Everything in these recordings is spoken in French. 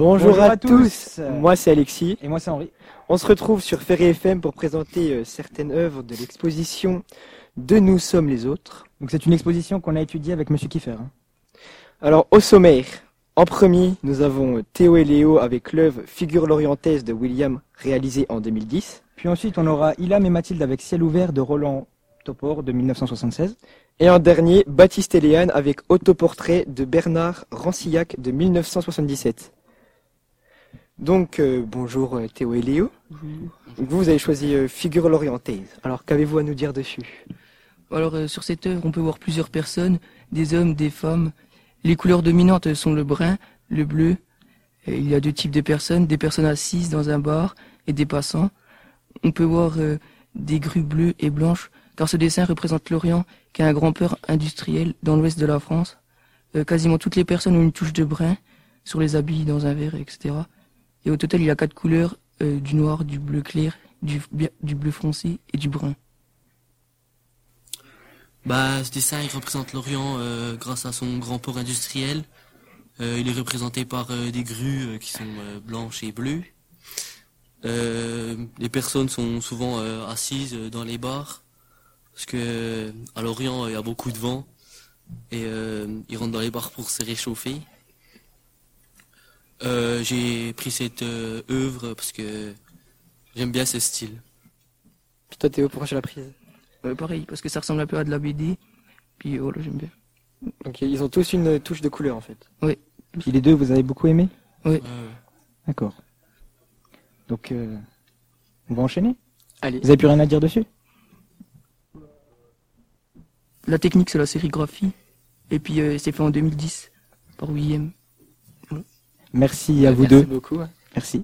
Bonjour, Bonjour à, à tous. tous. Moi c'est Alexis. Et moi c'est Henri. On se retrouve sur Ferry FM pour présenter euh, certaines œuvres de l'exposition De Nous sommes les autres. Donc c'est une exposition qu'on a étudiée avec Monsieur Kiffer. hein. Alors au sommaire, en premier, nous avons Théo et Léo avec l'œuvre Figure l'orientaise de William réalisée en 2010. Puis ensuite on aura Ilham et Mathilde avec Ciel ouvert de Roland Topor de 1976. Et en dernier, Baptiste et Léane avec Autoportrait de Bernard Rancillac de 1977. Donc euh, bonjour euh, Théo et Léo. Vous, vous avez choisi euh, Figure l'orientaise. Alors qu'avez-vous à nous dire dessus? Alors euh, sur cette œuvre, on peut voir plusieurs personnes, des hommes, des femmes. Les couleurs dominantes sont le brun, le bleu. Et il y a deux types de personnes, des personnes assises dans un bar et des passants. On peut voir des grues bleues et blanches, car ce dessin représente l'Orient, qui a un grand peur industriel dans l'ouest de la France. Quasiment toutes les personnes ont une touche de brun sur les habits, dans un verre, etc. Et au total, il a quatre couleurs, euh, du noir, du bleu clair, du, bleu foncé et du brun. Bah, ce dessin, il représente l'Orient euh, grâce à son grand port industriel. Euh, il est représenté par des grues qui sont blanches et bleues. Les personnes sont souvent assises dans les bars parce que à l'Orient il y a beaucoup de vent et ils rentrent dans les bars pour se réchauffer. Euh, J'ai pris cette euh, œuvre parce que j'aime bien ce style. Puis toi Théo, pourquoi tu l'as prise? Euh, pareil, parce que ça ressemble un peu à de la BD. Puis voilà, j'aime bien. Donc ils ont tous une touche de couleur en fait. Puis les deux vous avez beaucoup aimé? Euh, D'accord. Donc euh, on va enchaîner? Allez. Vous avez plus rien à dire dessus? La technique, c'est la sérigraphie. Et puis, euh, c'est fait en 2010 par William. Merci à vous Merci deux. beaucoup. Merci.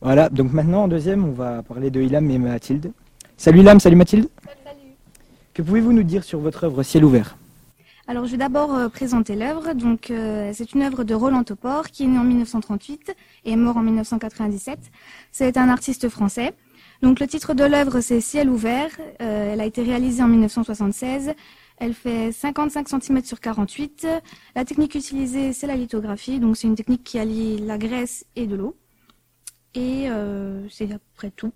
Voilà, donc maintenant en deuxième, on va parler de Ilham et Mathilde. Salut Ilham, salut Mathilde. Que pouvez-vous nous dire sur votre œuvre Ciel ouvert? Alors, je vais d'abord euh, présenter l'œuvre. Donc, euh, c'est une œuvre de Roland Topor qui est né en 1938 et est mort en 1997. C'est un artiste français. Donc, le titre de l'œuvre, c'est Ciel ouvert. Euh, elle a été réalisée en 1976. Elle fait 55 cm sur 48. La technique utilisée, c'est la lithographie. Donc, c'est une technique qui allie la graisse et de l'eau. Et euh, c'est à peu près tout.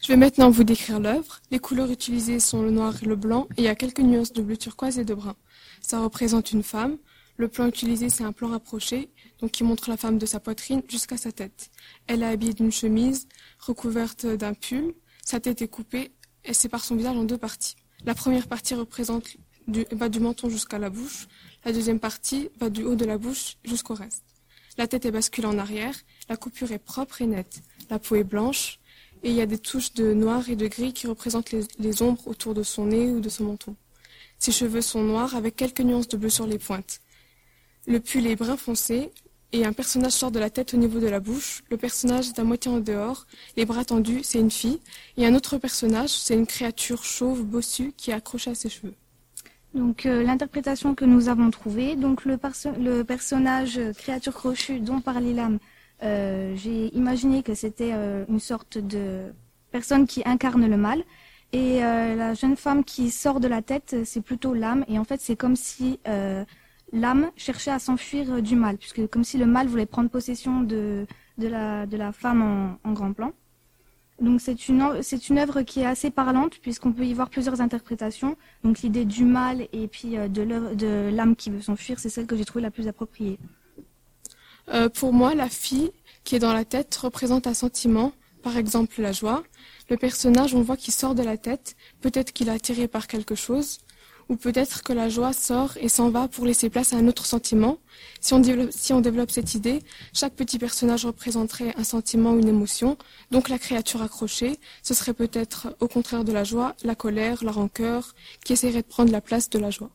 Je vais maintenant vous décrire l'œuvre. Les couleurs utilisées sont le noir et le blanc, et il y a quelques nuances de bleu turquoise et de brun. Ça représente une femme. Le plan utilisé, c'est un plan rapproché, donc qui montre la femme de sa poitrine jusqu'à sa tête. Elle est habillée d'une chemise recouverte d'un pull. Sa tête est coupée et sépare son visage en deux parties. La première partie représente du, va du menton jusqu'à la bouche. La deuxième partie va du haut de la bouche jusqu'au reste. La tête est basculée en arrière. La coupure est propre et nette. La peau est blanche et il y a des touches de noir et de gris qui représentent les, les ombres autour de son nez ou de son menton. Ses cheveux sont noirs avec quelques nuances de bleu sur les pointes. Le pull est brun foncé et un personnage sort de la tête au niveau de la bouche. Le personnage est à moitié en dehors, les bras tendus, c'est une fille. Et un autre personnage, c'est une créature chauve bossue qui est accrochée à ses cheveux. Donc euh, l'interprétation que nous avons trouvée, donc le, perso- le personnage euh, créature crochue dont parle Ilham, euh, j'ai imaginé que c'était euh, une sorte de personne qui incarne le mal. Et la jeune femme qui sort de la tête, c'est plutôt l'âme. Et en fait, c'est comme si l'âme cherchait à s'enfuir euh, du mal, puisque comme si le mal voulait prendre possession de, de, la, femme en, grand plan. Donc c'est une, c'est une œuvre qui est assez parlante puisqu'on peut y voir plusieurs interprétations. Donc l'idée du mal et puis euh, de l'âme qui veut s'enfuir, c'est celle que j'ai trouvée la plus appropriée. Euh, pour moi, la fille qui est dans la tête représente un sentiment, par exemple la joie. Le personnage, on voit qu'il sort de la tête, peut-être qu'il est attiré par quelque chose, ou peut-être que la joie sort et s'en va pour laisser place à un autre sentiment. Si on, développe, si on développe cette idée, chaque petit personnage représenterait un sentiment ou une émotion. Donc la créature accrochée, ce serait peut-être au contraire de la joie, la colère, la rancœur, qui essaierait de prendre la place de la joie.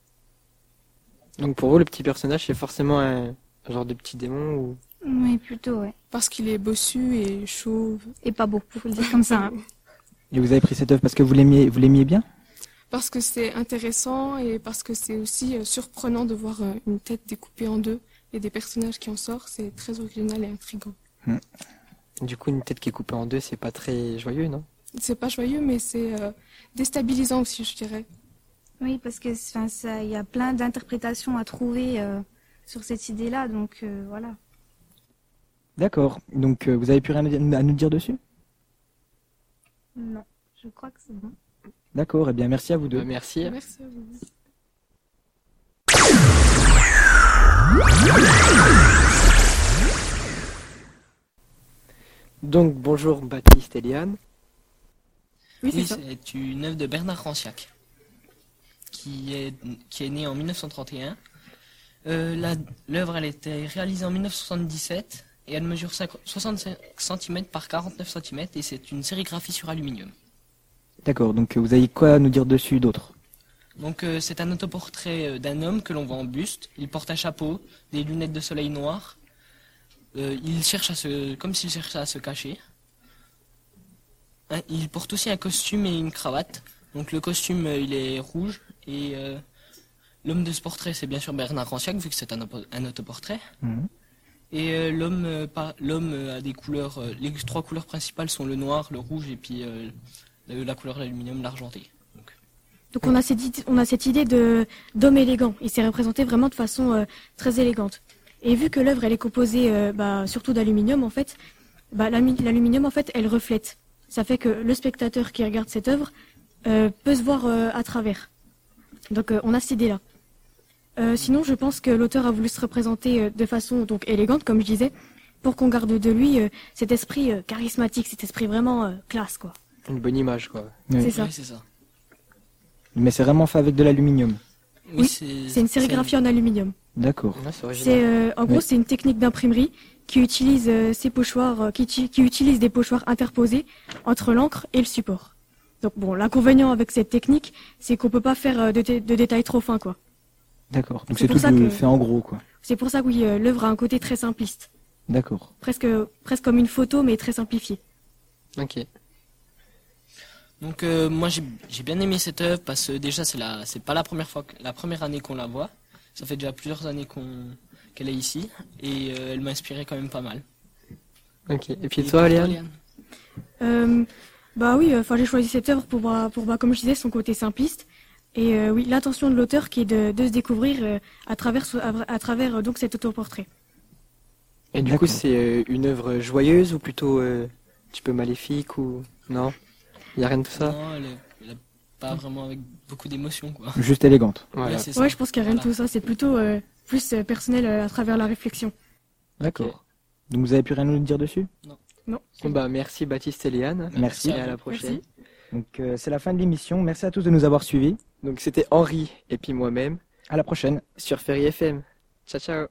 Donc pour vous, le petit personnage, c'est forcément un, genre de petit démon ou... Oui, plutôt, ouais. Parce qu'il est bossu et chauve. Et pas beaucoup, faut le dire comme ça. hein. Et vous avez pris cette œuvre parce que vous l'aimiez, vous l'aimiez bien? Parce que c'est intéressant et parce que c'est aussi euh, surprenant de voir euh, une tête découpée en deux et des personnages qui en sortent. C'est très original et intriguant. Du coup, une tête qui est coupée en deux, c'est pas très joyeux, non? C'est pas joyeux, mais c'est euh, déstabilisant aussi, je dirais. Oui, parce que il y a plein d'interprétations à trouver euh, sur cette idée-là, donc euh, voilà. D'accord. Donc euh, vous avez plus rien à nous dire dessus? Non, je crois que c'est bon. D'accord. Eh bien, merci à vous deux. Bah, merci. Merci à vous. Donc bonjour Baptiste et Liane. Oui, c'est Oui, ça. c'est une œuvre de Bernard Ranciac, qui est, qui est née en 1931. Euh, L'œuvre, elle était réalisée en 1977 et elle mesure 5 65 cm par 49 cm et c'est une sérigraphie sur aluminium. D'accord. Donc euh, vous avez quoi à nous dire dessus d'autre? Donc euh, c'est un autoportrait euh, d'un homme que l'on voit en buste. Il porte un chapeau, des lunettes de soleil noires. Euh, il cherche à se, comme s'il cherchait à se cacher. Hein, il porte aussi un costume et une cravate. Donc le costume euh, il est rouge et l'homme de ce portrait c'est bien sûr Bernard Ranciac vu que c'est un, opo- un autoportrait. Mhm. Et l'homme l'homme a des couleurs, les trois couleurs principales sont le noir, le rouge et puis la couleur de l'aluminium, l'argenté. Donc on a cette idée, on a cette idée de d'homme élégant. Il s'est représenté vraiment de façon euh, très élégante. Et vu que l'œuvre elle est composée euh, bah, surtout d'aluminium en fait, bah, l'aluminium en fait elle reflète. Ça fait que le spectateur qui regarde cette œuvre euh, peut se voir à travers. Donc on a cette idée là. sinon je pense que l'auteur a voulu se représenter de façon donc élégante comme je disais pour qu'on garde de lui cet esprit charismatique, cet esprit vraiment classe quoi. Une bonne image quoi. Oui. C'est ça. Oui, c'est ça. Mais c'est vraiment fait avec de l'aluminium. Oui, C'est une sérigraphie en aluminium. D'accord. C'est euh, en gros Oui. c'est une technique d'imprimerie qui utilise euh, ces pochoirs, euh, qui, uti- qui utilise des pochoirs interposés entre l'encre et le support. Donc bon, l'inconvénient avec cette technique, c'est qu'on peut pas faire de, dé- de détails trop fins quoi. D'accord. Donc C'est tout ça que- fait en gros quoi. C'est pour ça que oui, l'œuvre a un côté très simpliste, D'accord. presque presque comme une photo mais très simplifiée. Ok. Donc euh, moi j'ai j'ai bien aimé cette œuvre parce que déjà c'est la c'est pas la première fois que- la première année qu'on la voit. Ça fait déjà plusieurs années qu'on qu'elle est ici et euh, elle m'a inspiré quand même pas mal. Ok. Et puis Et toi, Liane Euh, bah oui, enfin j'ai choisi cette œuvre pour bah, pour bah, comme je disais son côté simpliste et euh, oui l'intention de l'auteur qui est de, de se découvrir euh, à travers à, à travers euh, donc cet autoportrait. Et du coup, c'est euh, une œuvre joyeuse ou plutôt euh, un petit peu maléfique ou non? Il y a rien de tout ça Non, elle, est- elle est pas vraiment avec beaucoup d'émotion quoi. Juste élégante. Voilà. Ouais, je pense qu'il n'y a rien de Voilà. tout ça. C'est plutôt euh, plus euh, personnel euh, à travers la réflexion. D'accord. Donc vous avez plus rien à nous dire dessus? Bon, bah, merci Baptiste et Liane. Merci. Et à la prochaine. Donc euh, c'est la fin de l'émission. Merci à tous de nous avoir suivis. Donc c'était Henri et puis moi-même À la prochaine. sur Ferry FM. Ciao ciao.